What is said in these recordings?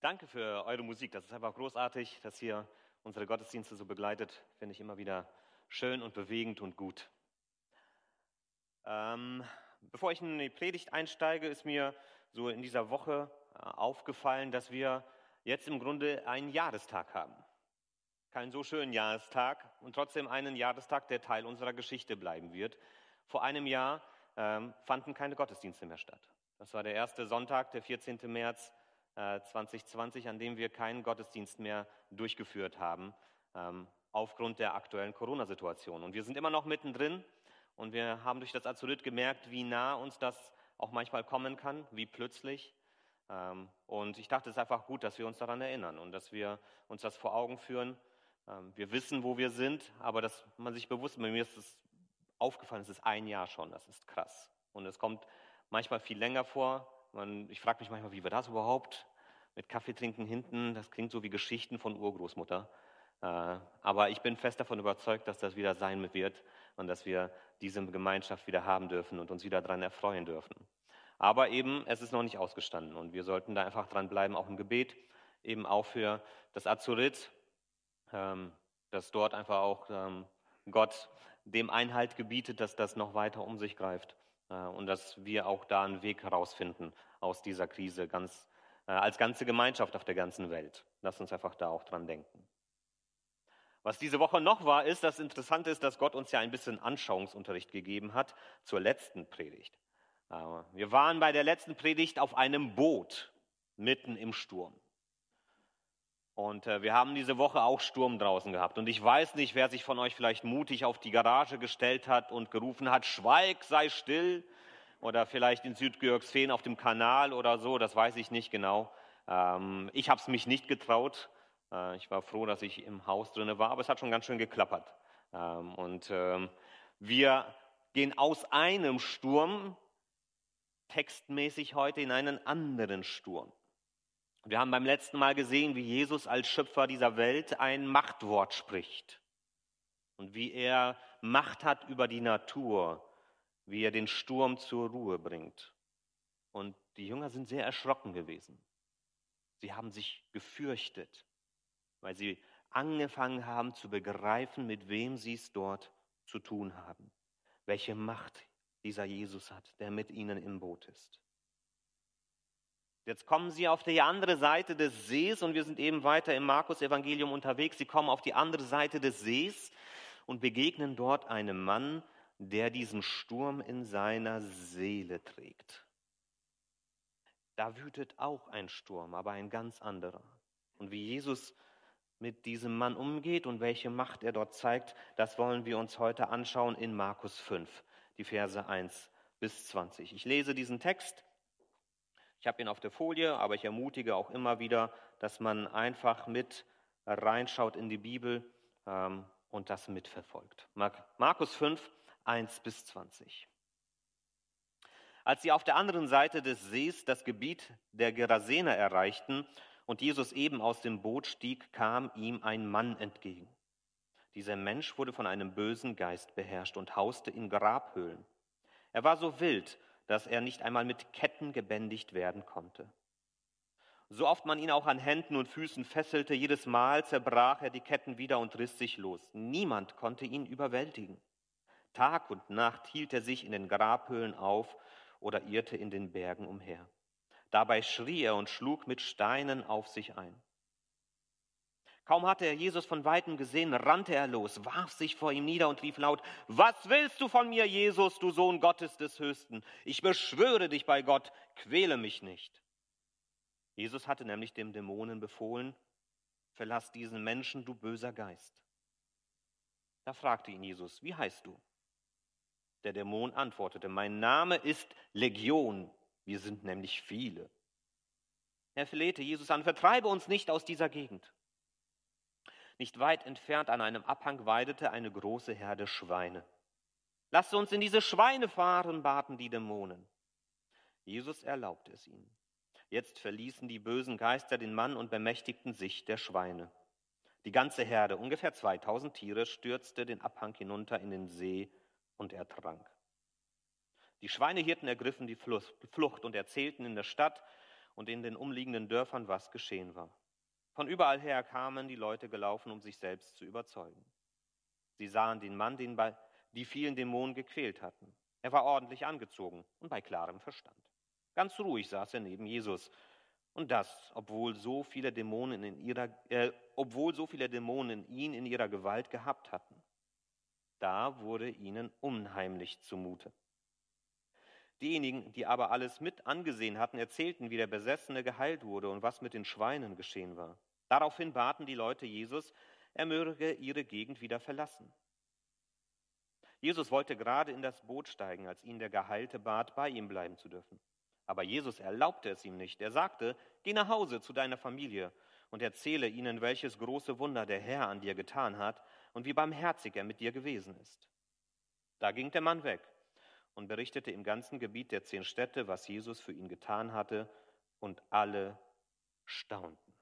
Danke für eure Musik. Das ist einfach großartig, dass ihr unsere Gottesdienste so begleitet. Finde ich immer wieder schön und bewegend und gut. Ähm, bevor ich in die Predigt einsteige, ist mir so in dieser Woche äh, aufgefallen, dass wir jetzt im Grunde einen Jahrestag haben. Keinen so schönen Jahrestag und trotzdem einen Jahrestag, der Teil unserer Geschichte bleiben wird. Vor einem Jahr ähm, fanden keine Gottesdienste mehr statt. Das war der erste Sonntag, der 14. März 2020, an dem wir keinen Gottesdienst mehr durchgeführt haben, ähm, aufgrund der aktuellen Corona-Situation. Und wir sind immer noch mittendrin und wir haben durch das Azurit gemerkt, wie nah uns das auch manchmal kommen kann, wie plötzlich. Ähm, und ich dachte, es ist einfach gut, dass wir uns daran erinnern und dass wir uns das vor Augen führen. Ähm, wir wissen, wo wir sind, aber dass man sich bewusst, bei mir ist es aufgefallen, es ist ein Jahr schon, das ist krass. Und es kommt manchmal viel länger vor. Man, ich frage mich manchmal, wie war das überhaupt? Mit Kaffee trinken hinten, das klingt so wie Geschichten von Urgroßmutter. Äh, aber ich bin fest davon überzeugt, dass das wieder sein wird und dass wir diese Gemeinschaft wieder haben dürfen und uns wieder daran erfreuen dürfen. Aber eben, es ist noch nicht ausgestanden und wir sollten da einfach dranbleiben, auch im Gebet, eben auch für das Azurit, ähm, dass dort einfach auch ähm, Gott dem Einhalt gebietet, dass das noch weiter um sich greift äh, und dass wir auch da einen Weg herausfinden aus dieser Krise ganz, als ganze Gemeinschaft auf der ganzen Welt. Lass uns einfach da auch dran denken. Was diese Woche noch war, ist, das Interessante ist, dass Gott uns ja ein bisschen Anschauungsunterricht gegeben hat zur letzten Predigt. Äh, wir waren bei der letzten Predigt auf einem Boot mitten im Sturm. Und äh, wir haben diese Woche auch Sturm draußen gehabt. Und ich weiß nicht, wer sich von euch vielleicht mutig auf die Garage gestellt hat und gerufen hat, Schweig, sei still. Oder vielleicht in Südgeorgsfehn auf dem Kanal oder so, das weiß ich nicht genau. Ähm, ich habe es mich nicht getraut. Äh, ich war froh, dass ich im Haus drin war, aber es hat schon ganz schön geklappert. Ähm, und ähm, wir gehen aus einem Sturm textmäßig heute in einen anderen Sturm. Wir haben beim letzten Mal gesehen, wie Jesus als Schöpfer dieser Welt ein Machtwort spricht und wie er Macht hat über die Natur, wie er den Sturm zur Ruhe bringt. Und die Jünger sind sehr erschrocken gewesen. Sie haben sich gefürchtet, weil sie angefangen haben zu begreifen, mit wem sie es dort zu tun haben, welche Macht dieser Jesus hat, der mit ihnen im Boot ist. Jetzt kommen sie auf die andere Seite des Sees und wir sind eben weiter im Markus-Evangelium unterwegs. Sie kommen auf die andere Seite des Sees und begegnen dort einem Mann, der diesen Sturm in seiner Seele trägt. Da wütet auch ein Sturm, aber ein ganz anderer. Und wie Jesus mit diesem Mann umgeht und welche Macht er dort zeigt, das wollen wir uns heute anschauen in Markus 5, die Verse 1 bis 20. Ich lese diesen Text ich habe ihn auf der Folie, aber ich ermutige auch immer wieder, dass man einfach mit reinschaut in die Bibel ähm, und das mitverfolgt. Markus 5, 1 bis 20. Als sie auf der anderen Seite des Sees das Gebiet der Gerasener erreichten und Jesus eben aus dem Boot stieg, kam ihm ein Mann entgegen. Dieser Mensch wurde von einem bösen Geist beherrscht und hauste in Grabhöhlen. Er war so wild, dass er nicht einmal mit Ketten gebändigt werden konnte. So oft man ihn auch an Händen und Füßen fesselte, jedes Mal zerbrach er die Ketten wieder und riss sich los. Niemand konnte ihn überwältigen. Tag und Nacht hielt er sich in den Grabhöhlen auf oder irrte in den Bergen umher. Dabei schrie er und schlug mit Steinen auf sich ein. Kaum hatte er Jesus von weitem gesehen, rannte er los, warf sich vor ihm nieder und rief laut, Was willst du von mir, Jesus, du Sohn Gottes des Höchsten? Ich beschwöre dich bei Gott, quäle mich nicht. Jesus hatte nämlich dem Dämonen befohlen, Verlass diesen Menschen, du böser Geist. Da fragte ihn Jesus, wie heißt du? Der Dämon antwortete, mein Name ist Legion, wir sind nämlich viele. Er flehte Jesus an, vertreibe uns nicht aus dieser Gegend. Nicht weit entfernt an einem Abhang weidete eine große Herde Schweine. Lasst uns in diese Schweine fahren, baten die Dämonen. Jesus erlaubte es ihnen. Jetzt verließen die bösen Geister den Mann und bemächtigten sich der Schweine. Die ganze Herde, ungefähr 2000 Tiere, stürzte den Abhang hinunter in den See und ertrank. Die Schweinehirten ergriffen die Flucht und erzählten in der Stadt und in den umliegenden Dörfern, was geschehen war. Von überall her kamen die Leute gelaufen, um sich selbst zu überzeugen. Sie sahen den Mann, den bei die vielen Dämonen gequält hatten. Er war ordentlich angezogen und bei klarem Verstand. Ganz ruhig saß er neben Jesus. Und das, obwohl so viele Dämonen in ihrer, äh, obwohl so viele Dämonen ihn in ihrer Gewalt gehabt hatten. Da wurde ihnen unheimlich zumute. Diejenigen, die aber alles mit angesehen hatten, erzählten, wie der Besessene geheilt wurde und was mit den Schweinen geschehen war. Daraufhin baten die Leute Jesus, er möge ihre Gegend wieder verlassen. Jesus wollte gerade in das Boot steigen, als ihn der Geheilte bat, bei ihm bleiben zu dürfen. Aber Jesus erlaubte es ihm nicht. Er sagte, geh nach Hause zu deiner Familie und erzähle ihnen, welches große Wunder der Herr an dir getan hat und wie barmherzig er mit dir gewesen ist. Da ging der Mann weg und berichtete im ganzen Gebiet der zehn Städte, was Jesus für ihn getan hatte, und alle staunten.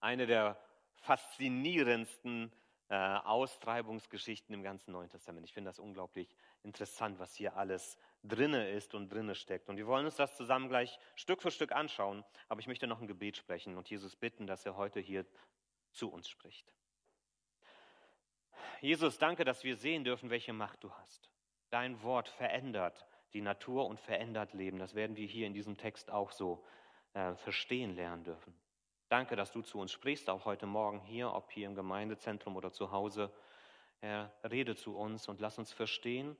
Eine der faszinierendsten äh, Austreibungsgeschichten im ganzen Neuen Testament. Ich finde das unglaublich interessant, was hier alles drinne ist und drinne steckt. Und wir wollen uns das zusammen gleich Stück für Stück anschauen. Aber ich möchte noch ein Gebet sprechen und Jesus bitten, dass er heute hier zu uns spricht. Jesus, danke, dass wir sehen dürfen, welche Macht du hast. Dein Wort verändert die Natur und verändert Leben. Das werden wir hier in diesem Text auch so äh, verstehen lernen dürfen. Danke, dass du zu uns sprichst, auch heute Morgen hier, ob hier im Gemeindezentrum oder zu Hause. Herr, rede zu uns und lass uns verstehen,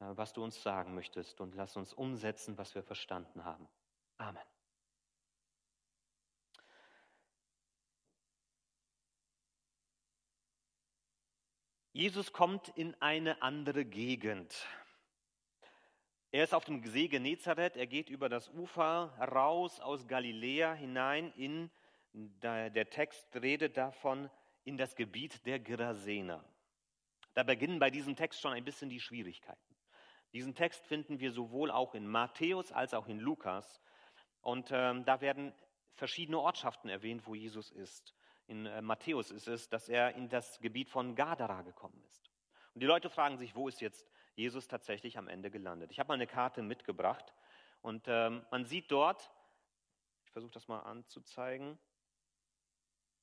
äh, was du uns sagen möchtest und lass uns umsetzen, was wir verstanden haben. Amen. Jesus kommt in eine andere Gegend. Er ist auf dem See Genezareth, er geht über das Ufer raus aus Galiläa hinein in der Text redet davon in das Gebiet der Gerasener. Da beginnen bei diesem Text schon ein bisschen die Schwierigkeiten. Diesen Text finden wir sowohl auch in Matthäus als auch in Lukas. Und ähm, da werden verschiedene Ortschaften erwähnt, wo Jesus ist. In äh, Matthäus ist es, dass er in das Gebiet von Gadara gekommen ist. Und die Leute fragen sich, wo ist jetzt Jesus tatsächlich am Ende gelandet? Ich habe mal eine Karte mitgebracht und ähm, man sieht dort, ich versuche das mal anzuzeigen,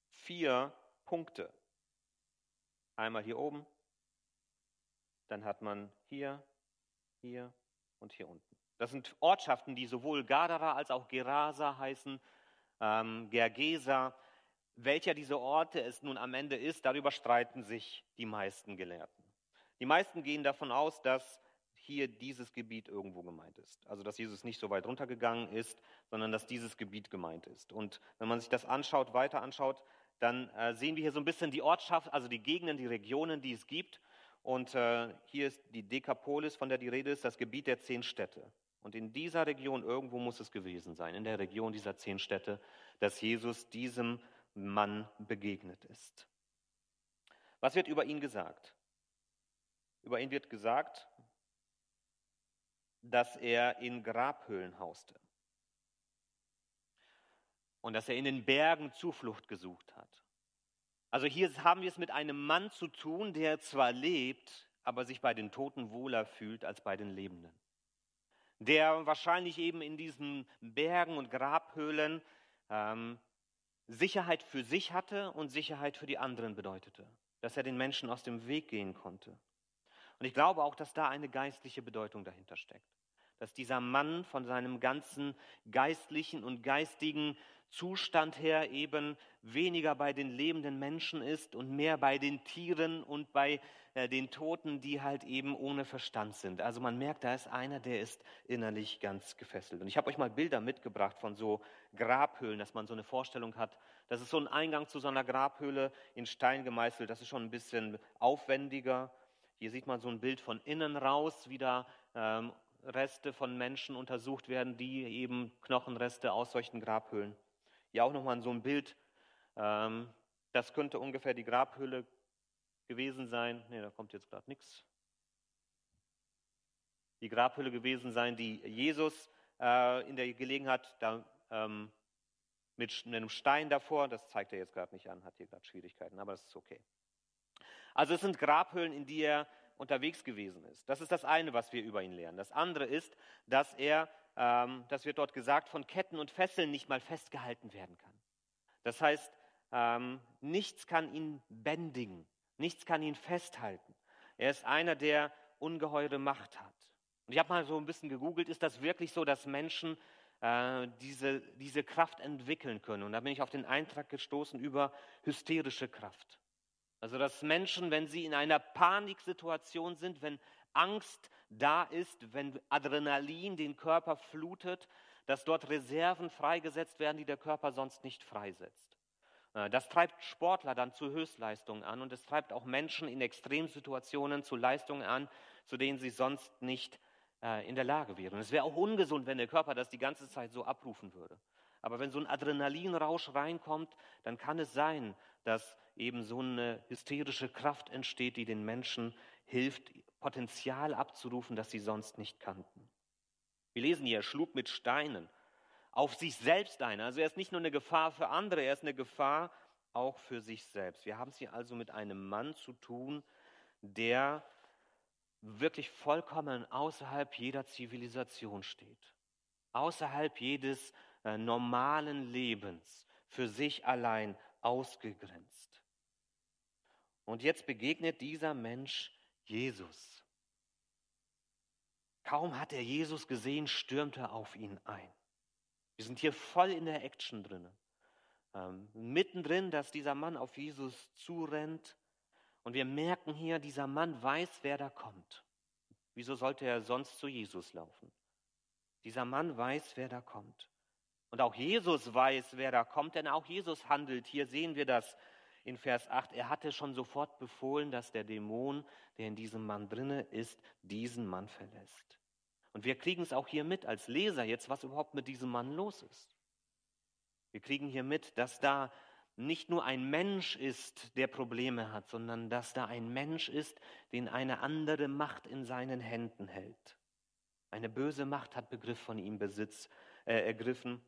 vier Punkte. Einmal hier oben, dann hat man hier, hier und hier unten. Das sind Ortschaften, die sowohl Gadara als auch Gerasa heißen, ähm, Gergesa. Welcher dieser Orte es nun am Ende ist, darüber streiten sich die meisten Gelehrten. Die meisten gehen davon aus, dass hier dieses Gebiet irgendwo gemeint ist. Also dass Jesus nicht so weit runtergegangen ist, sondern dass dieses Gebiet gemeint ist. Und wenn man sich das anschaut, weiter anschaut, dann äh, sehen wir hier so ein bisschen die Ortschaft, also die Gegenden, die Regionen, die es gibt. Und äh, hier ist die Dekapolis, von der die Rede ist, das Gebiet der zehn Städte. Und in dieser Region, irgendwo muss es gewesen sein, in der Region dieser zehn Städte, dass Jesus diesem Mann begegnet ist. Was wird über ihn gesagt? Über ihn wird gesagt, dass er in Grabhöhlen hauste und dass er in den Bergen Zuflucht gesucht hat. Also hier haben wir es mit einem Mann zu tun, der zwar lebt, aber sich bei den Toten wohler fühlt als bei den Lebenden. Der wahrscheinlich eben in diesen Bergen und Grabhöhlen ähm, Sicherheit für sich hatte und Sicherheit für die anderen bedeutete. Dass er den Menschen aus dem Weg gehen konnte. Und ich glaube auch, dass da eine geistliche Bedeutung dahinter steckt. Dass dieser Mann von seinem ganzen geistlichen und geistigen Zustand her eben weniger bei den lebenden Menschen ist und mehr bei den Tieren und bei äh, den Toten, die halt eben ohne Verstand sind. Also man merkt, da ist einer, der ist innerlich ganz gefesselt. Und ich habe euch mal Bilder mitgebracht von so Grabhöhlen, dass man so eine Vorstellung hat. Das ist so ein Eingang zu so einer Grabhöhle in Stein gemeißelt. Das ist schon ein bisschen aufwendiger. Hier sieht man so ein Bild von innen raus, wie da ähm, Reste von Menschen untersucht werden, die eben Knochenreste aus solchen Grabhöhlen. Hier auch nochmal so ein Bild. Ähm, das könnte ungefähr die Grabhöhle gewesen sein. Ne, da kommt jetzt gerade nichts. Die Grabhöhle gewesen sein, die Jesus äh, in der Gelegenheit da, ähm, mit einem Stein davor, das zeigt er jetzt gerade nicht an, hat hier gerade Schwierigkeiten, aber das ist okay. Also es sind Grabhöhlen, in die er unterwegs gewesen ist. Das ist das eine, was wir über ihn lernen. Das andere ist, dass er ähm, das wird dort gesagt, von Ketten und Fesseln nicht mal festgehalten werden kann. Das heißt, ähm, nichts kann ihn bändigen, nichts kann ihn festhalten. Er ist einer, der ungeheure Macht hat. Und ich habe mal so ein bisschen gegoogelt, ist das wirklich so, dass Menschen äh, diese, diese Kraft entwickeln können? Und da bin ich auf den Eintrag gestoßen über hysterische Kraft. Also dass Menschen, wenn sie in einer Paniksituation sind, wenn Angst da ist, wenn Adrenalin den Körper flutet, dass dort Reserven freigesetzt werden, die der Körper sonst nicht freisetzt. Äh, das treibt Sportler dann zu Höchstleistungen an und es treibt auch Menschen in Extremsituationen zu Leistungen an, zu denen sie sonst nicht äh, in der Lage wären. Es wäre auch ungesund, wenn der Körper das die ganze Zeit so abrufen würde. Aber wenn so ein Adrenalinrausch reinkommt, dann kann es sein, dass eben so eine hysterische Kraft entsteht, die den Menschen hilft, Potenzial abzurufen, das sie sonst nicht kannten. Wir lesen hier, er schlug mit Steinen auf sich selbst ein. Also er ist nicht nur eine Gefahr für andere, er ist eine Gefahr auch für sich selbst. Wir haben es hier also mit einem Mann zu tun, der wirklich vollkommen außerhalb jeder Zivilisation steht, außerhalb jedes äh, normalen Lebens, für sich allein ausgegrenzt. Und jetzt begegnet dieser Mensch Jesus. Kaum hat er Jesus gesehen, stürmt er auf ihn ein. Wir sind hier voll in der Action drin. Ähm, mittendrin, dass dieser Mann auf Jesus zurennt. Und wir merken hier, dieser Mann weiß, wer da kommt. Wieso sollte er sonst zu Jesus laufen? Dieser Mann weiß, wer da kommt. Und auch Jesus weiß, wer da kommt, denn auch Jesus handelt. Hier sehen wir das in Vers 8. Er hatte schon sofort befohlen, dass der Dämon, der in diesem Mann drinne ist, diesen Mann verlässt. Und wir kriegen es auch hier mit als Leser jetzt, was überhaupt mit diesem Mann los ist. Wir kriegen hier mit, dass da nicht nur ein Mensch ist, der Probleme hat, sondern dass da ein Mensch ist, den eine andere Macht in seinen Händen hält. Eine böse Macht hat Begriff von ihm Besitz äh, ergriffen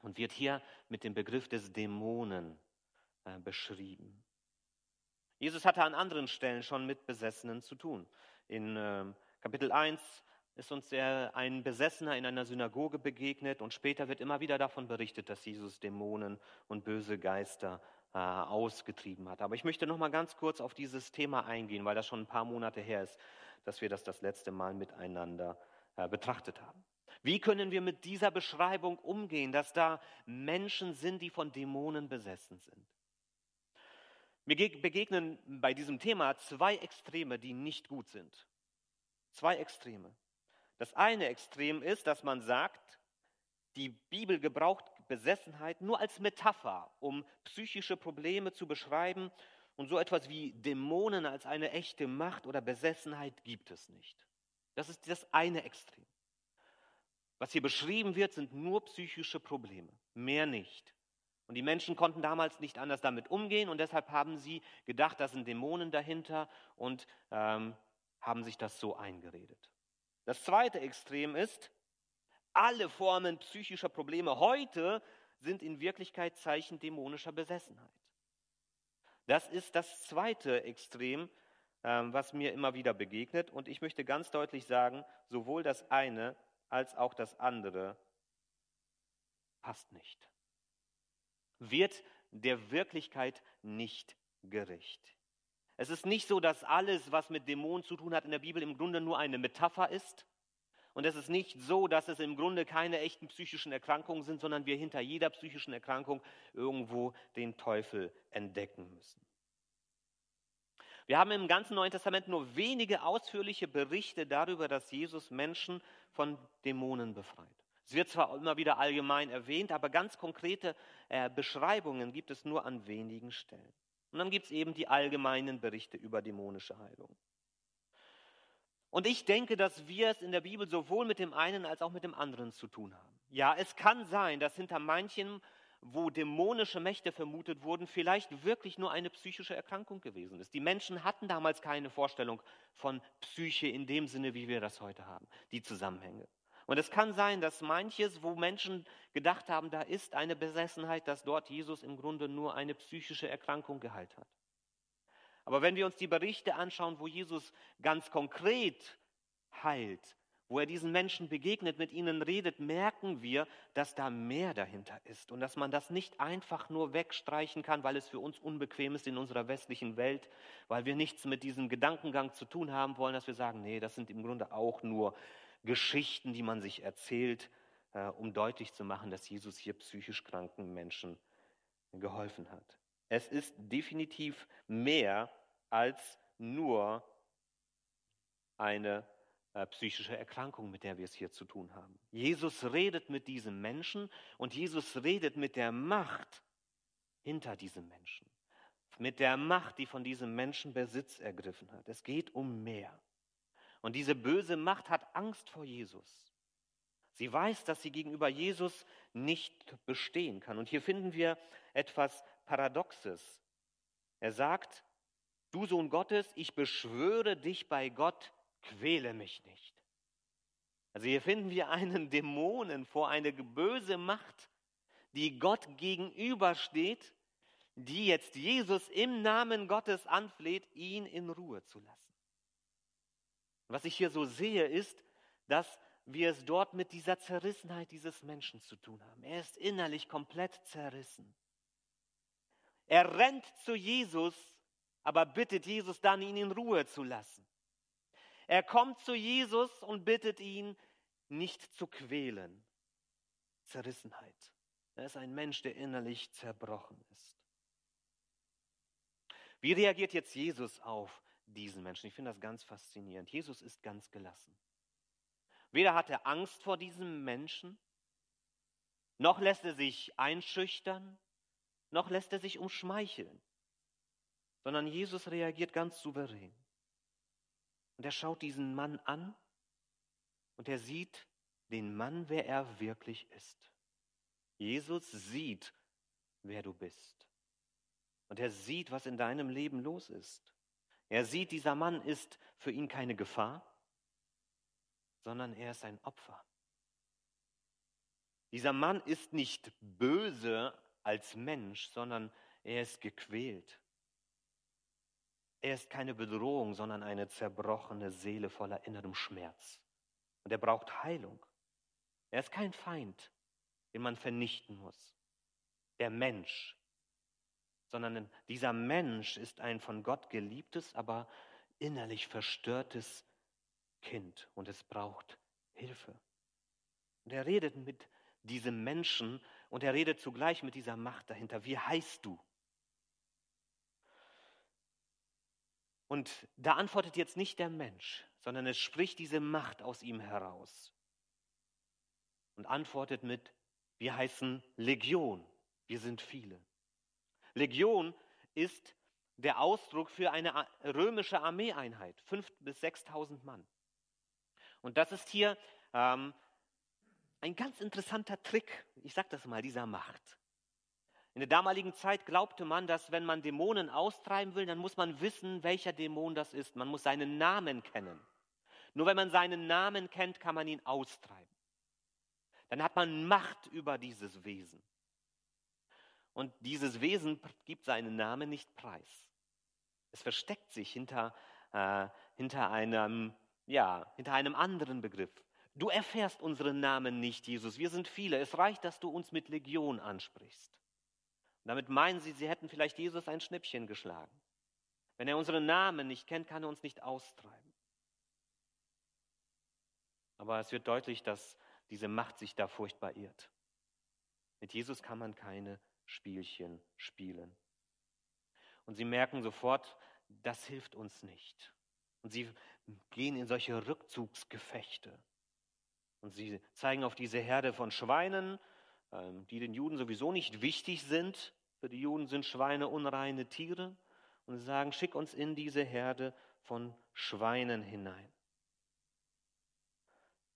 und wird hier mit dem Begriff des Dämonen äh, beschrieben. Jesus hatte an anderen Stellen schon mit Besessenen zu tun. In äh, Kapitel 1 ist uns ein Besessener in einer Synagoge begegnet und später wird immer wieder davon berichtet, dass Jesus Dämonen und böse Geister äh, ausgetrieben hat. Aber ich möchte noch mal ganz kurz auf dieses Thema eingehen, weil das schon ein paar Monate her ist, dass wir das das letzte Mal miteinander äh, betrachtet haben. Wie können wir mit dieser Beschreibung umgehen, dass da Menschen sind, die von Dämonen besessen sind? Mir begegnen bei diesem Thema zwei Extreme, die nicht gut sind. Zwei Extreme. Das eine Extrem ist, dass man sagt, die Bibel gebraucht Besessenheit nur als Metapher, um psychische Probleme zu beschreiben und so etwas wie Dämonen als eine echte Macht oder Besessenheit gibt es nicht. Das ist das eine Extrem. Was hier beschrieben wird, sind nur psychische Probleme, mehr nicht. Und die Menschen konnten damals nicht anders damit umgehen und deshalb haben sie gedacht, da sind Dämonen dahinter und ähm, haben sich das so eingeredet. Das zweite Extrem ist, alle Formen psychischer Probleme heute sind in Wirklichkeit Zeichen dämonischer Besessenheit. Das ist das zweite Extrem, ähm, was mir immer wieder begegnet. Und ich möchte ganz deutlich sagen, sowohl das eine als auch das andere passt nicht. Wird der Wirklichkeit nicht gerecht. Es ist nicht so, dass alles, was mit Dämonen zu tun hat in der Bibel, im Grunde nur eine Metapher ist. Und es ist nicht so, dass es im Grunde keine echten psychischen Erkrankungen sind, sondern wir hinter jeder psychischen Erkrankung irgendwo den Teufel entdecken müssen. Wir haben im ganzen Neuen Testament nur wenige ausführliche Berichte darüber, dass Jesus Menschen von Dämonen befreit. Es wird zwar immer wieder allgemein erwähnt, aber ganz konkrete äh, Beschreibungen gibt es nur an wenigen Stellen. Und dann gibt es eben die allgemeinen Berichte über dämonische Heilung. Und ich denke, dass wir es in der Bibel sowohl mit dem einen als auch mit dem anderen zu tun haben. Ja, es kann sein, dass hinter manchen, wo dämonische Mächte vermutet wurden, vielleicht wirklich nur eine psychische Erkrankung gewesen ist. Die Menschen hatten damals keine Vorstellung von Psyche in dem Sinne, wie wir das heute haben, die Zusammenhänge. Und es kann sein, dass manches, wo Menschen gedacht haben, da ist eine Besessenheit, dass dort Jesus im Grunde nur eine psychische Erkrankung geheilt hat. Aber wenn wir uns die Berichte anschauen, wo Jesus ganz konkret heilt, wo er diesen Menschen begegnet, mit ihnen redet, merken wir, dass da mehr dahinter ist und dass man das nicht einfach nur wegstreichen kann, weil es für uns unbequem ist in unserer westlichen Welt, weil wir nichts mit diesem Gedankengang zu tun haben wollen, dass wir sagen, nee, das sind im Grunde auch nur Geschichten, die man sich erzählt, äh, um deutlich zu machen, dass Jesus hier psychisch kranken Menschen geholfen hat. Es ist definitiv mehr als nur eine äh, psychische Erkrankung, mit der wir es hier zu tun haben. Jesus redet mit diesem Menschen und Jesus redet mit der Macht hinter diesem Menschen, mit der Macht, die von diesem Menschen Besitz ergriffen hat. Es geht um mehr. Und diese böse Macht hat Angst vor Jesus. Sie weiß, dass sie gegenüber Jesus nicht bestehen kann. Und hier finden wir etwas Paradoxes. Er sagt, du Sohn Gottes, ich beschwöre dich bei Gott, quäle mich nicht. Also hier finden wir einen Dämonen vor, eine böse Macht, die Gott gegenübersteht, die jetzt Jesus im Namen Gottes anfleht, ihn in Ruhe zu lassen. Was ich hier so sehe, ist, dass wir es dort mit dieser Zerrissenheit dieses Menschen zu tun haben. Er ist innerlich komplett zerrissen. Er rennt zu Jesus, aber bittet Jesus dann, ihn in Ruhe zu lassen. Er kommt zu Jesus und bittet ihn, nicht zu quälen. Zerrissenheit. Er ist ein Mensch, der innerlich zerbrochen ist. Wie reagiert jetzt Jesus auf diesen Menschen? Ich finde das ganz faszinierend. Jesus ist ganz gelassen. Weder hat er Angst vor diesem Menschen, noch lässt er sich einschüchtern, noch lässt er sich umschmeicheln, sondern Jesus reagiert ganz souverän. Und er schaut diesen Mann an und er sieht den Mann, wer er wirklich ist. Jesus sieht, wer du bist. Und er sieht, was in deinem Leben los ist. Er sieht, dieser Mann ist für ihn keine Gefahr, sondern er ist ein Opfer. Dieser Mann ist nicht böse als Mensch, sondern er ist gequält. Er ist keine Bedrohung, sondern eine zerbrochene Seele voller innerem Schmerz. Und er braucht Heilung. Er ist kein Feind, den man vernichten muss. Der Mensch. Sondern dieser Mensch ist ein von Gott geliebtes, aber innerlich verstörtes Kind. Und es braucht Hilfe. Und er redet mit diesem Menschen und er redet zugleich mit dieser Macht dahinter. Wie heißt du? Und da antwortet jetzt nicht der Mensch, sondern es spricht diese Macht aus ihm heraus. Und antwortet mit, wir heißen Legion, wir sind viele. Legion ist der Ausdruck für eine römische Armeeeinheit, 5.000 bis 6.000 Mann. Und das ist hier ähm, ein ganz interessanter Trick, ich sage das mal, dieser Macht. In der damaligen Zeit glaubte man, dass wenn man Dämonen austreiben will, dann muss man wissen, welcher Dämon das ist. Man muss seinen Namen kennen. Nur wenn man seinen Namen kennt, kann man ihn austreiben. Dann hat man Macht über dieses Wesen. Und dieses Wesen gibt seinen Namen nicht preis. Es versteckt sich hinter, äh, hinter, einem, ja, hinter einem anderen Begriff. Du erfährst unseren Namen nicht, Jesus. Wir sind viele. Es reicht, dass du uns mit Legion ansprichst. Und damit meinen sie, sie hätten vielleicht Jesus ein Schnippchen geschlagen. Wenn er unseren Namen nicht kennt, kann er uns nicht austreiben. Aber es wird deutlich, dass diese Macht sich da furchtbar irrt. Mit Jesus kann man keine Spielchen spielen. Und sie merken sofort, das hilft uns nicht. Und sie gehen in solche Rückzugsgefechte. Und sie zeigen auf diese Herde von Schweinen ähm, die den Juden sowieso nicht wichtig sind. Für die Juden sind Schweine unreine Tiere. Und sie sagen, schick uns in diese Herde von Schweinen hinein.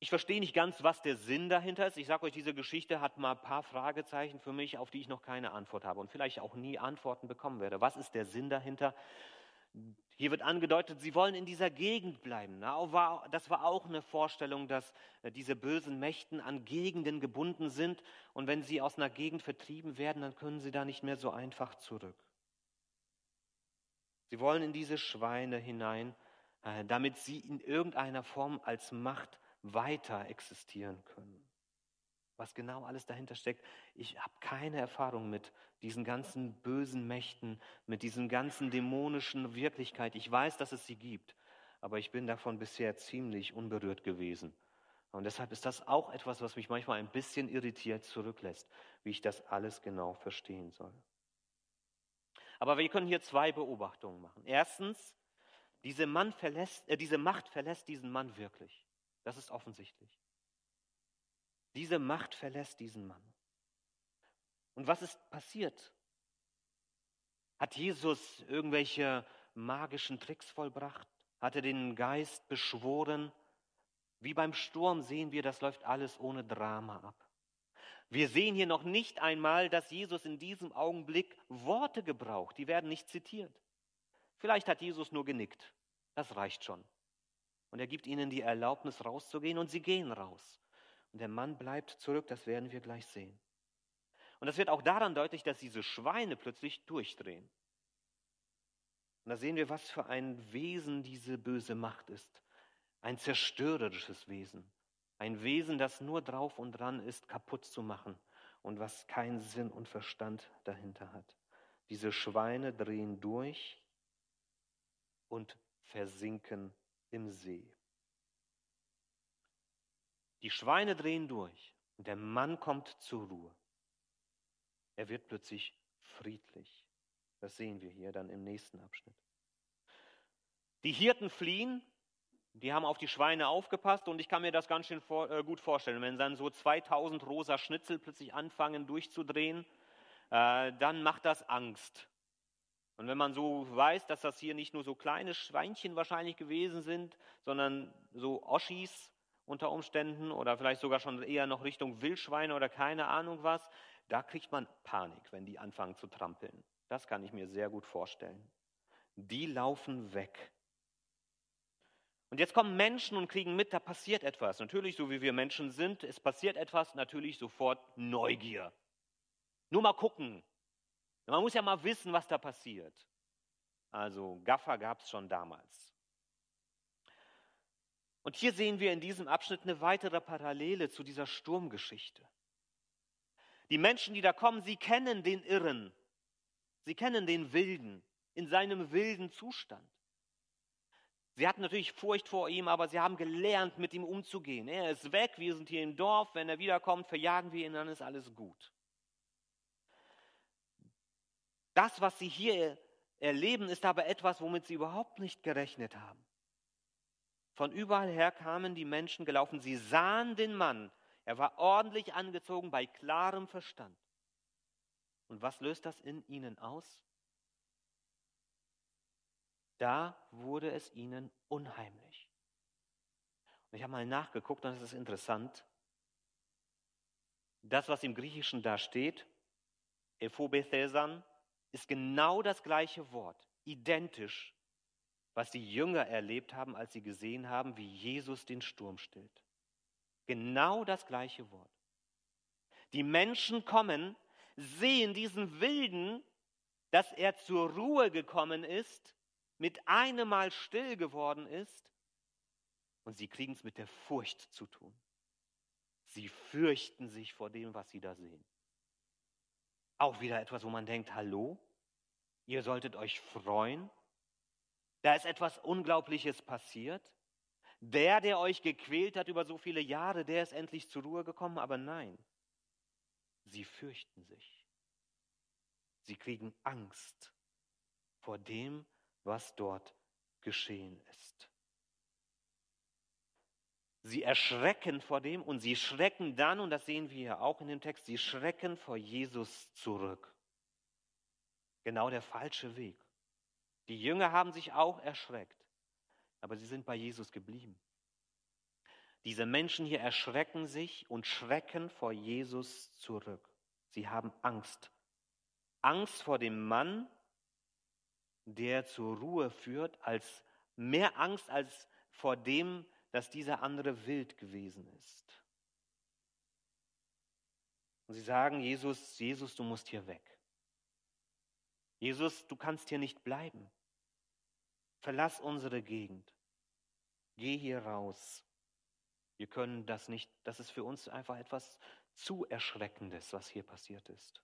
Ich verstehe nicht ganz, was der Sinn dahinter ist. Ich sage euch, diese Geschichte hat mal ein paar Fragezeichen für mich, auf die ich noch keine Antwort habe und vielleicht auch nie Antworten bekommen werde. Was ist der Sinn dahinter? Hier wird angedeutet, sie wollen in dieser Gegend bleiben. Das war auch eine Vorstellung, dass äh, diese bösen Mächten an Gegenden gebunden sind und wenn sie aus einer Gegend vertrieben werden, dann können sie da nicht mehr so einfach zurück. Sie wollen in diese Schweine hinein, äh, damit sie in irgendeiner Form als Macht weiter existieren können. Was genau alles dahinter steckt, ich habe keine Erfahrung mit diesen ganzen bösen Mächten, mit diesen ganzen dämonischen Wirklichkeit. Ich weiß, dass es sie gibt, aber ich bin davon bisher ziemlich unberührt gewesen. Und deshalb ist das auch etwas, was mich manchmal ein bisschen irritiert zurücklässt, wie ich das alles genau verstehen soll. Aber wir können hier zwei Beobachtungen machen. Erstens, diese, verlässt, äh, diese Macht verlässt diesen Mann wirklich. Das ist offensichtlich. Diese Macht verlässt diesen Mann. Und was ist passiert? Hat Jesus irgendwelche magischen Tricks vollbracht? Hat er den Geist beschworen? Wie beim Sturm sehen wir, das läuft alles ohne Drama ab. Wir sehen hier noch nicht einmal, dass Jesus in diesem Augenblick Worte gebraucht. Die werden nicht zitiert. Vielleicht hat Jesus nur genickt. Das reicht schon. Und er gibt ihnen die Erlaubnis, rauszugehen, und sie gehen raus. Und der Mann bleibt zurück, das werden wir gleich sehen. Und das wird auch daran deutlich, dass diese Schweine plötzlich durchdrehen. Und da sehen wir, was für ein Wesen diese böse Macht ist. Ein zerstörerisches Wesen. Ein Wesen, das nur drauf und dran ist, kaputt zu machen und was keinen Sinn und Verstand dahinter hat. Diese Schweine drehen durch und versinken im See. Die Schweine drehen durch und der Mann kommt zur Ruhe. Er wird plötzlich friedlich. Das sehen wir hier dann im nächsten Abschnitt. Die Hirten fliehen die haben auf die Schweine aufgepasst und ich kann mir das ganz schön vor, äh, gut vorstellen. Wenn dann so 2000 rosa Schnitzel plötzlich anfangen durchzudrehen, äh, dann macht das Angst. Und wenn man so weiß, dass das hier nicht nur so kleine Schweinchen wahrscheinlich gewesen sind, sondern so Oschis unter Umständen oder vielleicht sogar schon eher noch Richtung Wildschweine oder keine Ahnung was, da kriegt man Panik, wenn die anfangen zu trampeln. Das kann ich mir sehr gut vorstellen. Die laufen weg. Und jetzt kommen Menschen und kriegen mit, da passiert etwas. Natürlich, so wie wir Menschen sind, es passiert etwas, natürlich sofort Neugier. Nur mal gucken. Man muss ja mal wissen, was da passiert. Also Gaffer gab es schon damals. Und hier sehen wir in diesem Abschnitt eine weitere Parallele zu dieser Sturmgeschichte. Die Menschen, die da kommen, sie kennen den Irren. Sie kennen den Wilden in seinem wilden Zustand. Sie hatten natürlich Furcht vor ihm, aber sie haben gelernt, mit ihm umzugehen. Er ist weg, wir sind hier im Dorf, wenn er wiederkommt, verjagen wir ihn, dann ist alles gut. Das, was sie hier erleben, ist aber etwas, womit sie überhaupt nicht gerechnet haben. Von überall her kamen die Menschen gelaufen, sie sahen den Mann, er war ordentlich angezogen, bei klarem Verstand. Und was löst das in ihnen aus? Da wurde es ihnen unheimlich. Und ich habe mal nachgeguckt und es ist interessant. Das, was im Griechischen da steht, Ephobethesan, ist genau das gleiche Wort, identisch, was die Jünger erlebt haben, als sie gesehen haben, wie Jesus den Sturm stillt. Genau das gleiche Wort. Die Menschen kommen, sehen diesen Wilden, dass er zur Ruhe gekommen ist mit einem Mal still geworden ist und sie kriegen es mit der Furcht zu tun. Sie fürchten sich vor dem, was sie da sehen. Auch wieder etwas, wo man denkt, hallo, ihr solltet euch freuen. Da ist etwas Unglaubliches passiert. Der, der euch gequält hat über so viele Jahre, der ist endlich zur Ruhe gekommen, aber nein, sie fürchten sich. Sie kriegen Angst vor dem, was dort geschehen ist. Sie erschrecken vor dem und sie schrecken dann, und das sehen wir hier auch in dem Text, sie schrecken vor Jesus zurück. Genau der falsche Weg. Die Jünger haben sich auch erschreckt, aber sie sind bei Jesus geblieben. Diese Menschen hier erschrecken sich und schrecken vor Jesus zurück. Sie haben Angst. Angst vor dem Mann, der zur Ruhe führt, als mehr Angst als vor dem, dass dieser andere wild gewesen ist. Und sie sagen, Jesus, Jesus, du musst hier weg. Jesus, du kannst hier nicht bleiben. Verlass unsere Gegend. Geh hier raus. Wir können das nicht, das ist für uns einfach etwas zu Erschreckendes, was hier passiert ist.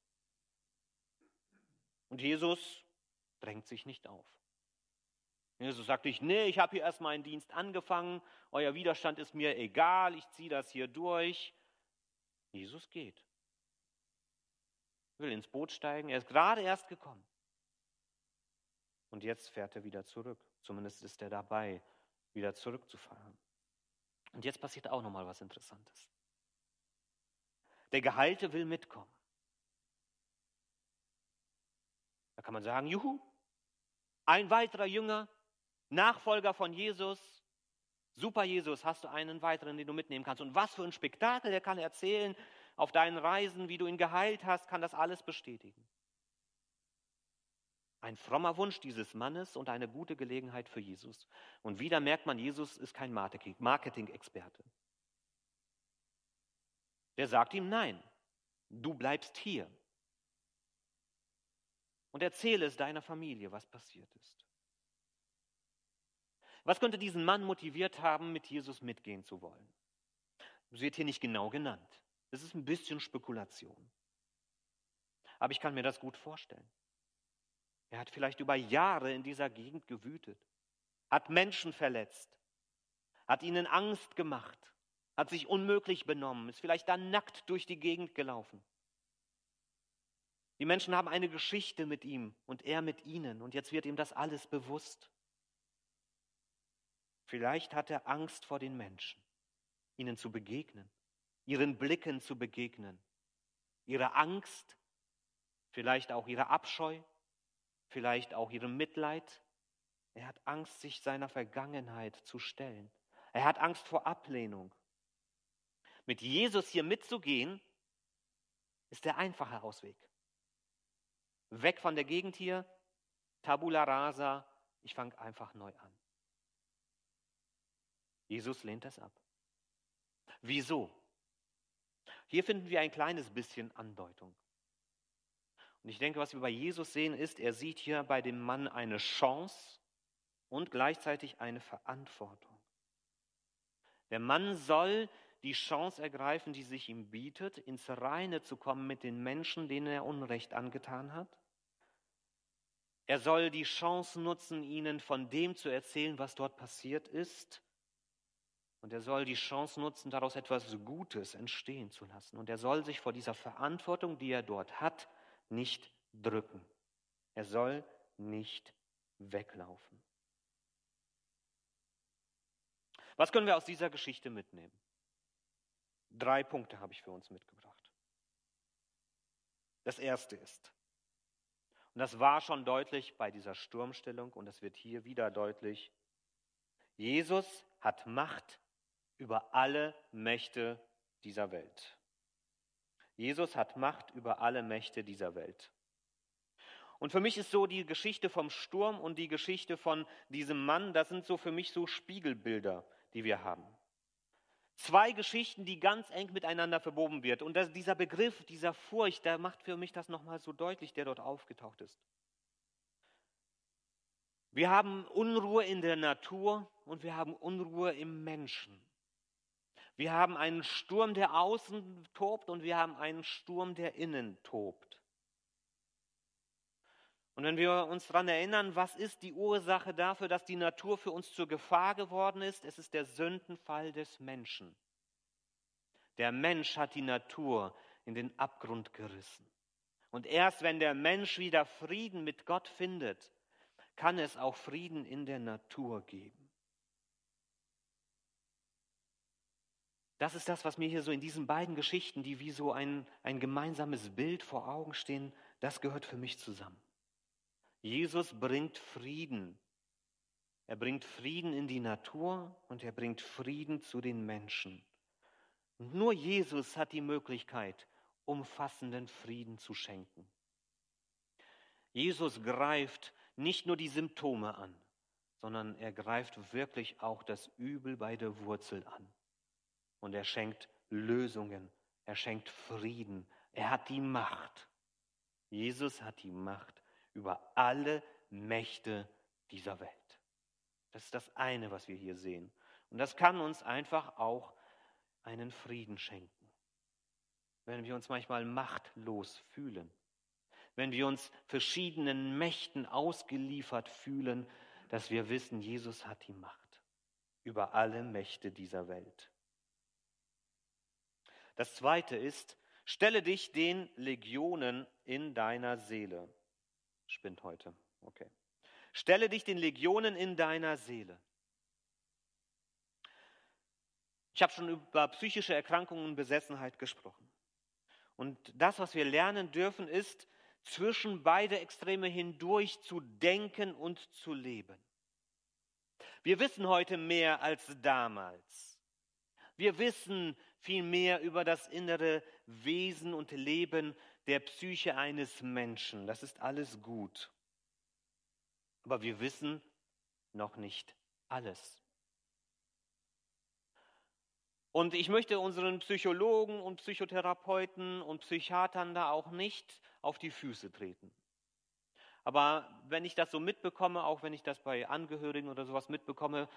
Und Jesus drängt sich nicht auf. Jesus sagt nicht, nee, ich habe hier erst meinen Dienst angefangen, euer Widerstand ist mir egal, ich ziehe das hier durch. Jesus geht. Will ins Boot steigen, er ist gerade erst gekommen. Und jetzt fährt er wieder zurück. Zumindest ist er dabei, wieder zurückzufahren. Und jetzt passiert auch nochmal was Interessantes. Der Geheilte will mitkommen. Da kann man sagen, juhu, ein weiterer Jünger, Nachfolger von Jesus. Super Jesus, hast du einen weiteren, den du mitnehmen kannst. Und was für ein Spektakel, der kann erzählen auf deinen Reisen, wie du ihn geheilt hast, kann das alles bestätigen. Ein frommer Wunsch dieses Mannes und eine gute Gelegenheit für Jesus. Und wieder merkt man, Jesus ist kein Marketing-Experte. Der sagt ihm, nein, du bleibst hier. Und erzähle es deiner Familie, was passiert ist. Was könnte diesen Mann motiviert haben, mit Jesus mitgehen zu wollen? Das wird hier nicht genau genannt. Das ist ein bisschen Spekulation. Aber ich kann mir das gut vorstellen. Er hat vielleicht über Jahre in dieser Gegend gewütet, hat Menschen verletzt, hat ihnen Angst gemacht, hat sich unmöglich benommen, ist vielleicht dann nackt durch die Gegend gelaufen. Die Menschen haben eine Geschichte mit ihm und er mit ihnen und jetzt wird ihm das alles bewusst. Vielleicht hat er Angst vor den Menschen, ihnen zu begegnen, ihren Blicken zu begegnen, ihre Angst, vielleicht auch ihre Abscheu, vielleicht auch ihrem Mitleid. Er hat Angst, sich seiner Vergangenheit zu stellen. Er hat Angst vor Ablehnung. Mit Jesus hier mitzugehen, ist der einfache Ausweg. Weg von der Gegend hier, tabula rasa, ich fange einfach neu an. Jesus lehnt das ab. Wieso? Hier finden wir ein kleines bisschen Andeutung. Und ich denke, was wir bei Jesus sehen, ist, er sieht hier bei dem Mann eine Chance und gleichzeitig eine Verantwortung. Der Mann soll die Chance ergreifen, die sich ihm bietet, ins Reine zu kommen mit den Menschen, denen er Unrecht angetan hat. Er soll die Chance nutzen, ihnen von dem zu erzählen, was dort passiert ist. Und er soll die Chance nutzen, daraus etwas Gutes entstehen zu lassen. Und er soll sich vor dieser Verantwortung, die er dort hat, nicht drücken. Er soll nicht weglaufen. Was können wir aus dieser Geschichte mitnehmen? Drei Punkte habe ich für uns mitgebracht. Das erste ist, und das war schon deutlich bei dieser Sturmstellung und das wird hier wieder deutlich, Jesus hat Macht über alle Mächte dieser Welt. Jesus hat Macht über alle Mächte dieser Welt. Und für mich ist so die Geschichte vom Sturm und die Geschichte von diesem Mann, das sind so für mich so Spiegelbilder, die wir haben. Zwei Geschichten, die ganz eng miteinander verwoben wird. Und das, dieser Begriff, dieser Furcht, der macht für mich das nochmal so deutlich, der dort aufgetaucht ist. Wir haben Unruhe in der Natur und wir haben Unruhe im Menschen. Wir haben einen Sturm, der außen tobt und wir haben einen Sturm, der innen tobt. Und wenn wir uns daran erinnern, was ist die Ursache dafür, dass die Natur für uns zur Gefahr geworden ist? Es ist der Sündenfall des Menschen. Der Mensch hat die Natur in den Abgrund gerissen. Und erst wenn der Mensch wieder Frieden mit Gott findet, kann es auch Frieden in der Natur geben. Das ist das, was mir hier so in diesen beiden Geschichten, die wie so ein, ein gemeinsames Bild vor Augen stehen, das gehört für mich zusammen. Jesus bringt Frieden. Er bringt Frieden in die Natur und er bringt Frieden zu den Menschen. Und nur Jesus hat die Möglichkeit, umfassenden Frieden zu schenken. Jesus greift nicht nur die Symptome an, sondern er greift wirklich auch das Übel bei der Wurzel an und er schenkt Lösungen, er schenkt Frieden, er hat die Macht. Jesus hat die Macht über alle Mächte dieser Welt. Das ist das eine, was wir hier sehen. Und das kann uns einfach auch einen Frieden schenken. Wenn wir uns manchmal machtlos fühlen, wenn wir uns verschiedenen Mächten ausgeliefert fühlen, dass wir wissen, Jesus hat die Macht über alle Mächte dieser Welt. Das zweite ist, stelle dich den Legionen in deiner Seele. Spinnt heute. Okay. Stelle dich den Legionen in deiner Seele. Ich habe schon über psychische Erkrankungen und Besessenheit gesprochen. Und das, was wir lernen dürfen, ist, zwischen beide Extreme hindurch zu denken und zu leben. Wir wissen heute mehr als damals. Wir wissen viel mehr über das innere Wesen und Leben der Psyche eines Menschen. Das ist alles gut. Aber wir wissen noch nicht alles. Und ich möchte unseren Psychologen und Psychotherapeuten und Psychiatern da auch nicht auf die Füße treten. Aber wenn ich das so mitbekomme, auch wenn ich das bei Angehörigen oder sowas mitbekomme,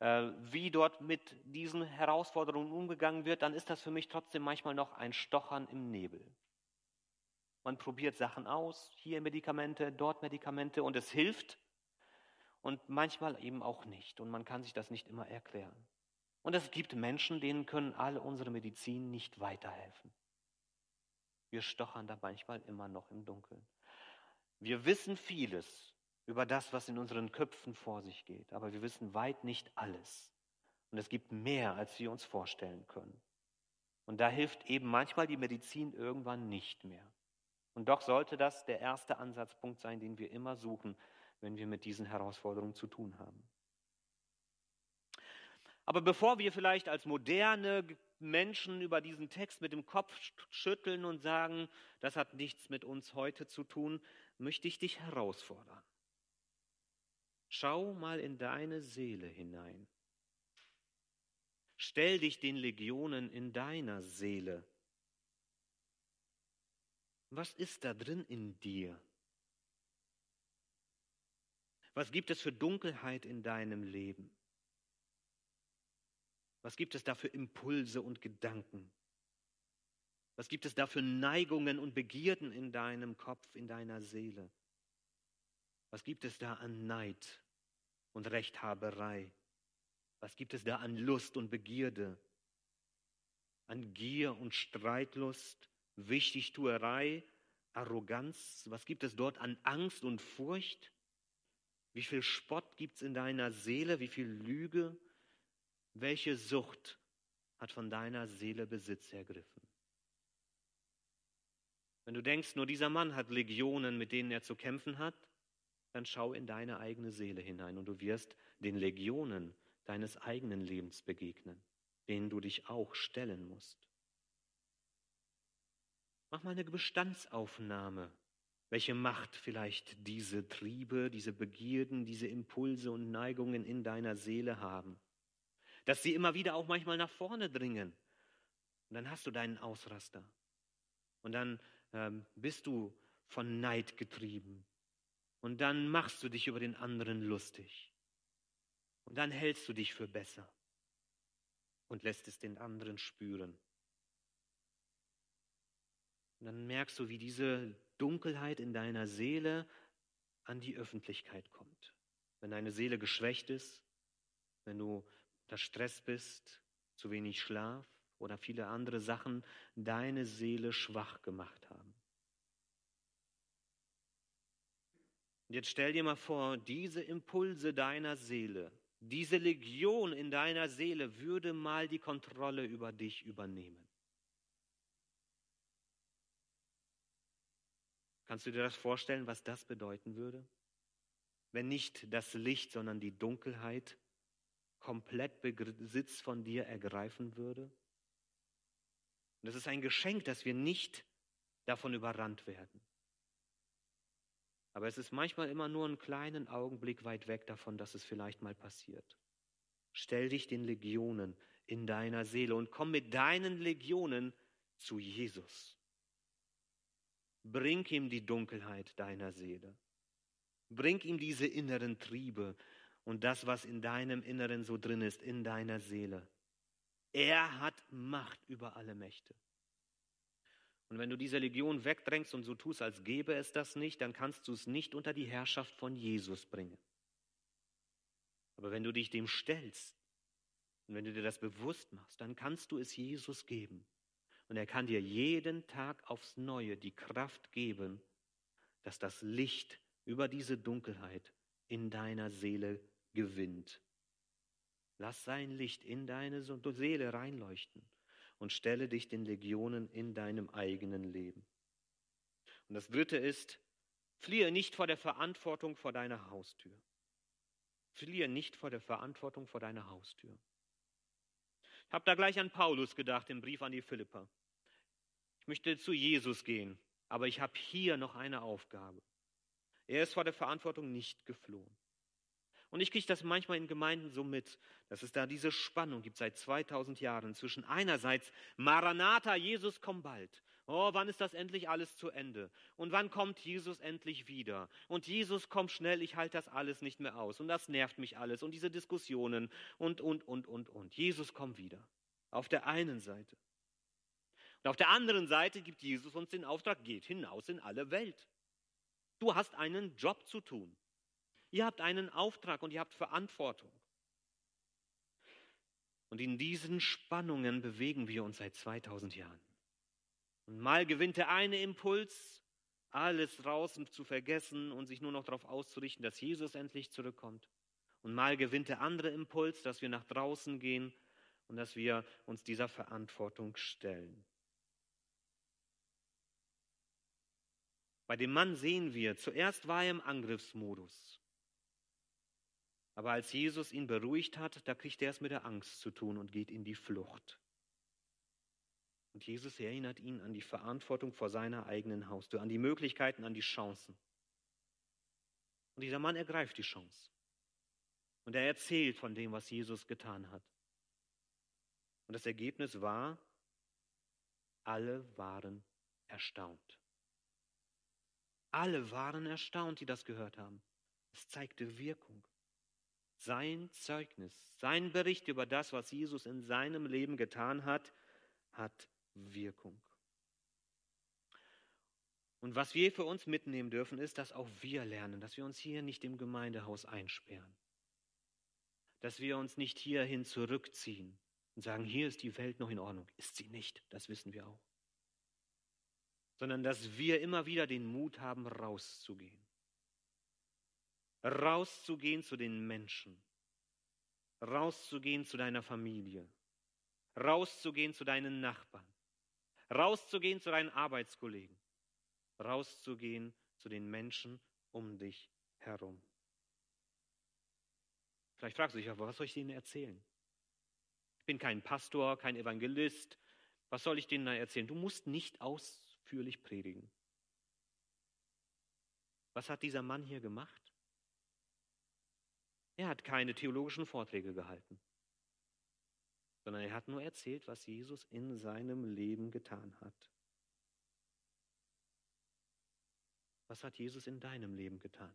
wie dort mit diesen Herausforderungen umgegangen wird, dann ist das für mich trotzdem manchmal noch ein Stochern im Nebel. Man probiert Sachen aus, hier Medikamente, dort Medikamente und es hilft und manchmal eben auch nicht und man kann sich das nicht immer erklären. Und es gibt Menschen, denen können alle unsere Medizin nicht weiterhelfen. Wir stochern da manchmal immer noch im Dunkeln. Wir wissen vieles über das, was in unseren Köpfen vor sich geht, aber wir wissen weit nicht alles. Und es gibt mehr, als wir uns vorstellen können. Und da hilft eben manchmal die Medizin irgendwann nicht mehr. Und doch sollte das der erste Ansatzpunkt sein, den wir immer suchen, wenn wir mit diesen Herausforderungen zu tun haben. Aber bevor wir vielleicht als moderne Menschen über diesen Text mit dem Kopf schütteln und sagen, das hat nichts mit uns heute zu tun, möchte ich dich herausfordern. Schau mal in deine Seele hinein. Stell dich den Legionen in deiner Seele. Was ist da drin in dir? Was gibt es für Dunkelheit in deinem Leben? Was gibt es da für Impulse und Gedanken? Was gibt es da für Neigungen und Begierden in deinem Kopf, in deiner Seele? Was gibt es da an Neid und Rechthaberei? Was gibt es da an Lust und Begierde? An Gier und Streitlust, Wichtigtuerei, Arroganz? Was gibt es dort an Angst und Furcht? Wie viel Spott gibt es in deiner Seele? Wie viel Lüge? Welche Sucht hat von deiner Seele Besitz ergriffen? Wenn du denkst, nur dieser Mann hat Legionen, mit denen er zu kämpfen hat, dann schau in deine eigene Seele hinein und du wirst den Legionen deines eigenen Lebens begegnen, denen du dich auch stellen musst. Mach mal eine Bestandsaufnahme. Welche Macht vielleicht diese Triebe, diese Begierden, diese Impulse und Neigungen in deiner Seele haben? dass sie immer wieder auch manchmal nach vorne dringen. Und dann hast du deinen Ausraster. Und dann ähm, bist du von Neid getrieben. Und dann machst du dich über den anderen lustig. Und dann hältst du dich für besser und lässt es den anderen spüren. Und dann merkst du, wie diese Dunkelheit in deiner Seele an die Öffentlichkeit kommt. Wenn deine Seele geschwächt ist, wenn du unter Stress bist, zu wenig Schlaf oder viele andere Sachen deine Seele schwach gemacht haben. Jetzt stell dir mal vor, diese Impulse deiner Seele, diese Legion in deiner Seele würde mal die Kontrolle über dich übernehmen. Kannst du dir das vorstellen, was das bedeuten würde? Wenn nicht das Licht, sondern die Dunkelheit komplett Besitz von dir ergreifen würde? Und es ist ein Geschenk, dass wir nicht davon überrannt werden. Aber es ist manchmal immer nur einen kleinen Augenblick weit weg davon, dass es vielleicht mal passiert. Stell dich den Legionen in deiner Seele und komm mit deinen Legionen zu Jesus. Bring ihm die Dunkelheit deiner Seele. Bring ihm diese inneren Triebe, und das, was in deinem Inneren so drin ist, in deiner Seele. Er hat Macht über alle Mächte. Und wenn du diese Legion wegdrängst und so tust, als gäbe es das nicht, dann kannst du es nicht unter die Herrschaft von Jesus bringen. Aber wenn du dich dem stellst und wenn du dir das bewusst machst, dann kannst du es Jesus geben. Und er kann dir jeden Tag aufs Neue die Kraft geben, dass das Licht über diese Dunkelheit in deiner Seele gewinnt. Lass sein Licht in deine Seele reinleuchten und stelle dich den Legionen in deinem eigenen Leben. Und das Dritte ist, fliehe nicht vor der Verantwortung vor deiner Haustür. Fliehe nicht vor der Verantwortung vor deiner Haustür. Ich habe da gleich an Paulus gedacht im Brief an die Philipper. Ich möchte zu Jesus gehen, aber ich habe hier noch eine Aufgabe. Er ist vor der Verantwortung nicht geflohen. Und ich kriege das manchmal in Gemeinden so mit, dass es da diese Spannung gibt seit 2000 Jahren zwischen einerseits Maranatha, Jesus komm bald. Oh, wann ist das endlich alles zu Ende? Und wann kommt Jesus endlich wieder? Und Jesus kommt schnell, ich halte das alles nicht mehr aus. Und das nervt mich alles. Und diese Diskussionen und, und, und, und, und. Jesus kommt wieder. Auf der einen Seite. Und auf der anderen Seite gibt Jesus uns den Auftrag, geht hinaus in alle Welt. Du hast einen Job zu tun. Ihr habt einen Auftrag und ihr habt Verantwortung. Und in diesen Spannungen bewegen wir uns seit 2000 Jahren. Und mal gewinnt der eine Impuls, alles draußen zu vergessen und sich nur noch darauf auszurichten, dass Jesus endlich zurückkommt. Und mal gewinnt der andere Impuls, dass wir nach draußen gehen und dass wir uns dieser Verantwortung stellen. Bei dem Mann sehen wir, zuerst war er im Angriffsmodus. Aber als Jesus ihn beruhigt hat, da kriegt er es mit der Angst zu tun und geht in die Flucht. Und Jesus erinnert ihn an die Verantwortung vor seiner eigenen Haustür, an die Möglichkeiten, an die Chancen. Und dieser Mann ergreift die Chance. Und er erzählt von dem, was Jesus getan hat. Und das Ergebnis war, alle waren erstaunt. Alle waren erstaunt, die das gehört haben. Es zeigte Wirkung. Sein Zeugnis, sein Bericht über das, was Jesus in seinem Leben getan hat, hat Wirkung. Und was wir für uns mitnehmen dürfen, ist, dass auch wir lernen, dass wir uns hier nicht im Gemeindehaus einsperren. Dass wir uns nicht hierhin zurückziehen und sagen, hier ist die Welt noch in Ordnung. Ist sie nicht, das wissen wir auch. Sondern dass wir immer wieder den Mut haben, rauszugehen rauszugehen zu den Menschen, rauszugehen zu deiner Familie, rauszugehen zu deinen Nachbarn, rauszugehen zu deinen Arbeitskollegen, rauszugehen zu den Menschen um dich herum. Vielleicht fragst du dich aber, was soll ich denen erzählen? Ich bin kein Pastor, kein Evangelist. Was soll ich denen erzählen? Du musst nicht ausführlich predigen. Was hat dieser Mann hier gemacht? Er hat keine theologischen Vorträge gehalten, sondern er hat nur erzählt, was Jesus in seinem Leben getan hat. Was hat Jesus in deinem Leben getan?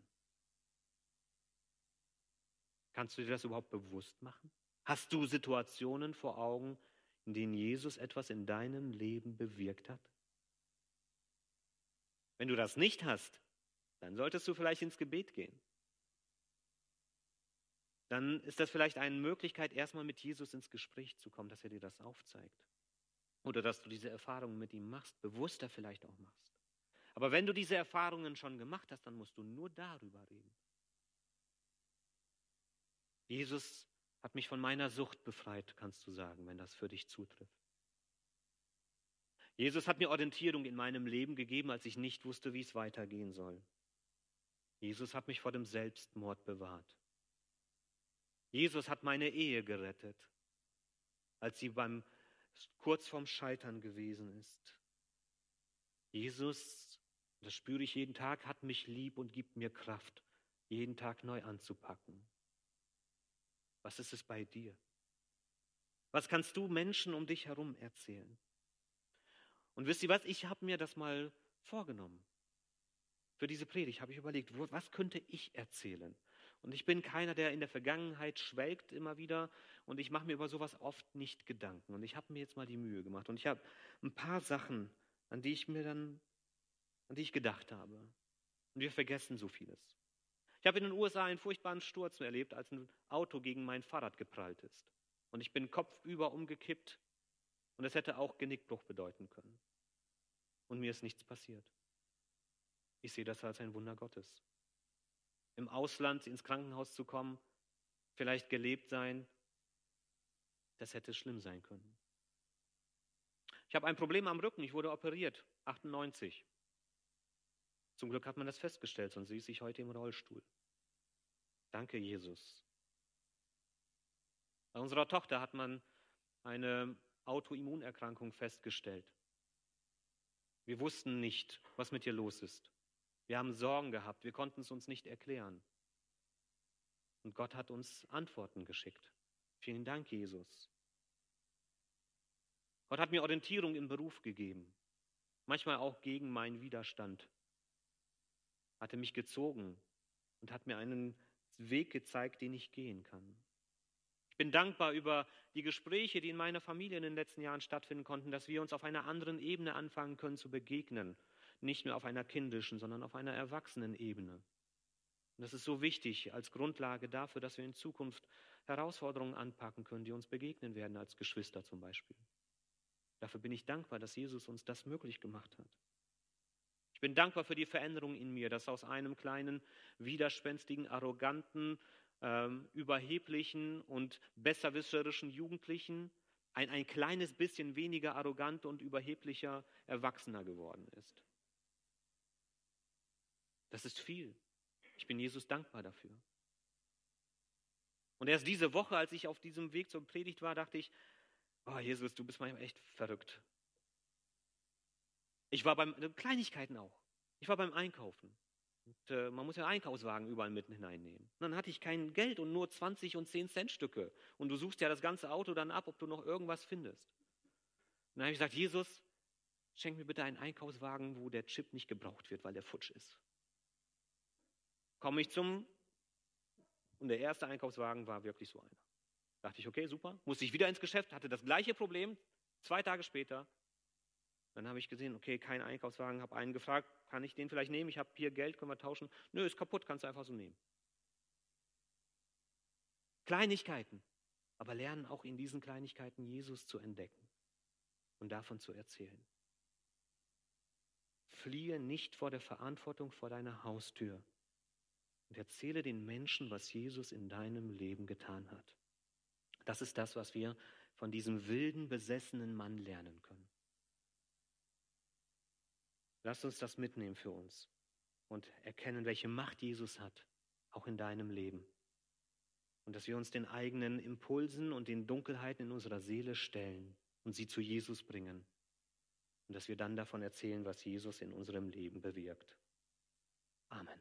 Kannst du dir das überhaupt bewusst machen? Hast du Situationen vor Augen, in denen Jesus etwas in deinem Leben bewirkt hat? Wenn du das nicht hast, dann solltest du vielleicht ins Gebet gehen dann ist das vielleicht eine Möglichkeit, erstmal mit Jesus ins Gespräch zu kommen, dass er dir das aufzeigt. Oder dass du diese Erfahrungen mit ihm machst, bewusster vielleicht auch machst. Aber wenn du diese Erfahrungen schon gemacht hast, dann musst du nur darüber reden. Jesus hat mich von meiner Sucht befreit, kannst du sagen, wenn das für dich zutrifft. Jesus hat mir Orientierung in meinem Leben gegeben, als ich nicht wusste, wie es weitergehen soll. Jesus hat mich vor dem Selbstmord bewahrt. Jesus hat meine Ehe gerettet, als sie beim kurz vorm Scheitern gewesen ist. Jesus, das spüre ich jeden Tag, hat mich lieb und gibt mir Kraft, jeden Tag neu anzupacken. Was ist es bei dir? Was kannst du Menschen um dich herum erzählen? Und wisst ihr was, ich habe mir das mal vorgenommen. Für diese Predigt habe ich überlegt, was könnte ich erzählen? Und ich bin keiner, der in der Vergangenheit schwelgt immer wieder. Und ich mache mir über sowas oft nicht Gedanken. Und ich habe mir jetzt mal die Mühe gemacht. Und ich habe ein paar Sachen, an die ich mir dann, an die ich gedacht habe. Und wir vergessen so vieles. Ich habe in den USA einen furchtbaren Sturz erlebt, als ein Auto gegen mein Fahrrad geprallt ist. Und ich bin kopfüber umgekippt. Und es hätte auch Genickbruch bedeuten können. Und mir ist nichts passiert. Ich sehe das als ein Wunder Gottes im Ausland ins Krankenhaus zu kommen, vielleicht gelebt sein, das hätte schlimm sein können. Ich habe ein Problem am Rücken, ich wurde operiert, 98. Zum Glück hat man das festgestellt, sonst sitze ich heute im Rollstuhl. Danke, Jesus. Bei unserer Tochter hat man eine Autoimmunerkrankung festgestellt. Wir wussten nicht, was mit ihr los ist. Wir haben Sorgen gehabt, wir konnten es uns nicht erklären. Und Gott hat uns Antworten geschickt. Vielen Dank, Jesus. Gott hat mir Orientierung im Beruf gegeben, manchmal auch gegen meinen Widerstand. Hatte mich gezogen und hat mir einen Weg gezeigt, den ich gehen kann. Ich bin dankbar über die Gespräche, die in meiner Familie in den letzten Jahren stattfinden konnten, dass wir uns auf einer anderen Ebene anfangen können zu begegnen nicht nur auf einer kindischen, sondern auf einer erwachsenen Ebene. Und das ist so wichtig als Grundlage dafür, dass wir in Zukunft Herausforderungen anpacken können, die uns begegnen werden, als Geschwister zum Beispiel. Dafür bin ich dankbar, dass Jesus uns das möglich gemacht hat. Ich bin dankbar für die Veränderung in mir, dass aus einem kleinen, widerspenstigen, arroganten, ähm, überheblichen und besserwisserischen Jugendlichen ein, ein kleines bisschen weniger arrogant und überheblicher Erwachsener geworden ist. Das ist viel. Ich bin Jesus dankbar dafür. Und erst diese Woche, als ich auf diesem Weg zur Predigt war, dachte ich, oh Jesus, du bist manchmal echt verrückt. Ich war beim äh, Kleinigkeiten auch. Ich war beim Einkaufen. Und, äh, man muss ja Einkaufswagen überall mitten hineinnehmen. Und dann hatte ich kein Geld und nur 20 und 10 Cent Stücke. Und du suchst ja das ganze Auto dann ab, ob du noch irgendwas findest. Und dann habe ich gesagt, Jesus, schenk mir bitte einen Einkaufswagen, wo der Chip nicht gebraucht wird, weil der futsch ist komme ich zum, und der erste Einkaufswagen war wirklich so einer. Dachte ich, okay, super. Musste ich wieder ins Geschäft, hatte das gleiche Problem, zwei Tage später. Dann habe ich gesehen, okay, kein Einkaufswagen, habe einen gefragt, kann ich den vielleicht nehmen? Ich habe hier Geld, können wir tauschen? Nö, ist kaputt, kannst du einfach so nehmen. Kleinigkeiten, aber lernen auch in diesen Kleinigkeiten Jesus zu entdecken und davon zu erzählen. Fliehe nicht vor der Verantwortung vor deiner Haustür, und erzähle den Menschen, was Jesus in deinem Leben getan hat. Das ist das, was wir von diesem wilden, besessenen Mann lernen können. Lass uns das mitnehmen für uns und erkennen, welche Macht Jesus hat, auch in deinem Leben. Und dass wir uns den eigenen Impulsen und den Dunkelheiten in unserer Seele stellen und sie zu Jesus bringen. Und dass wir dann davon erzählen, was Jesus in unserem Leben bewirkt. Amen.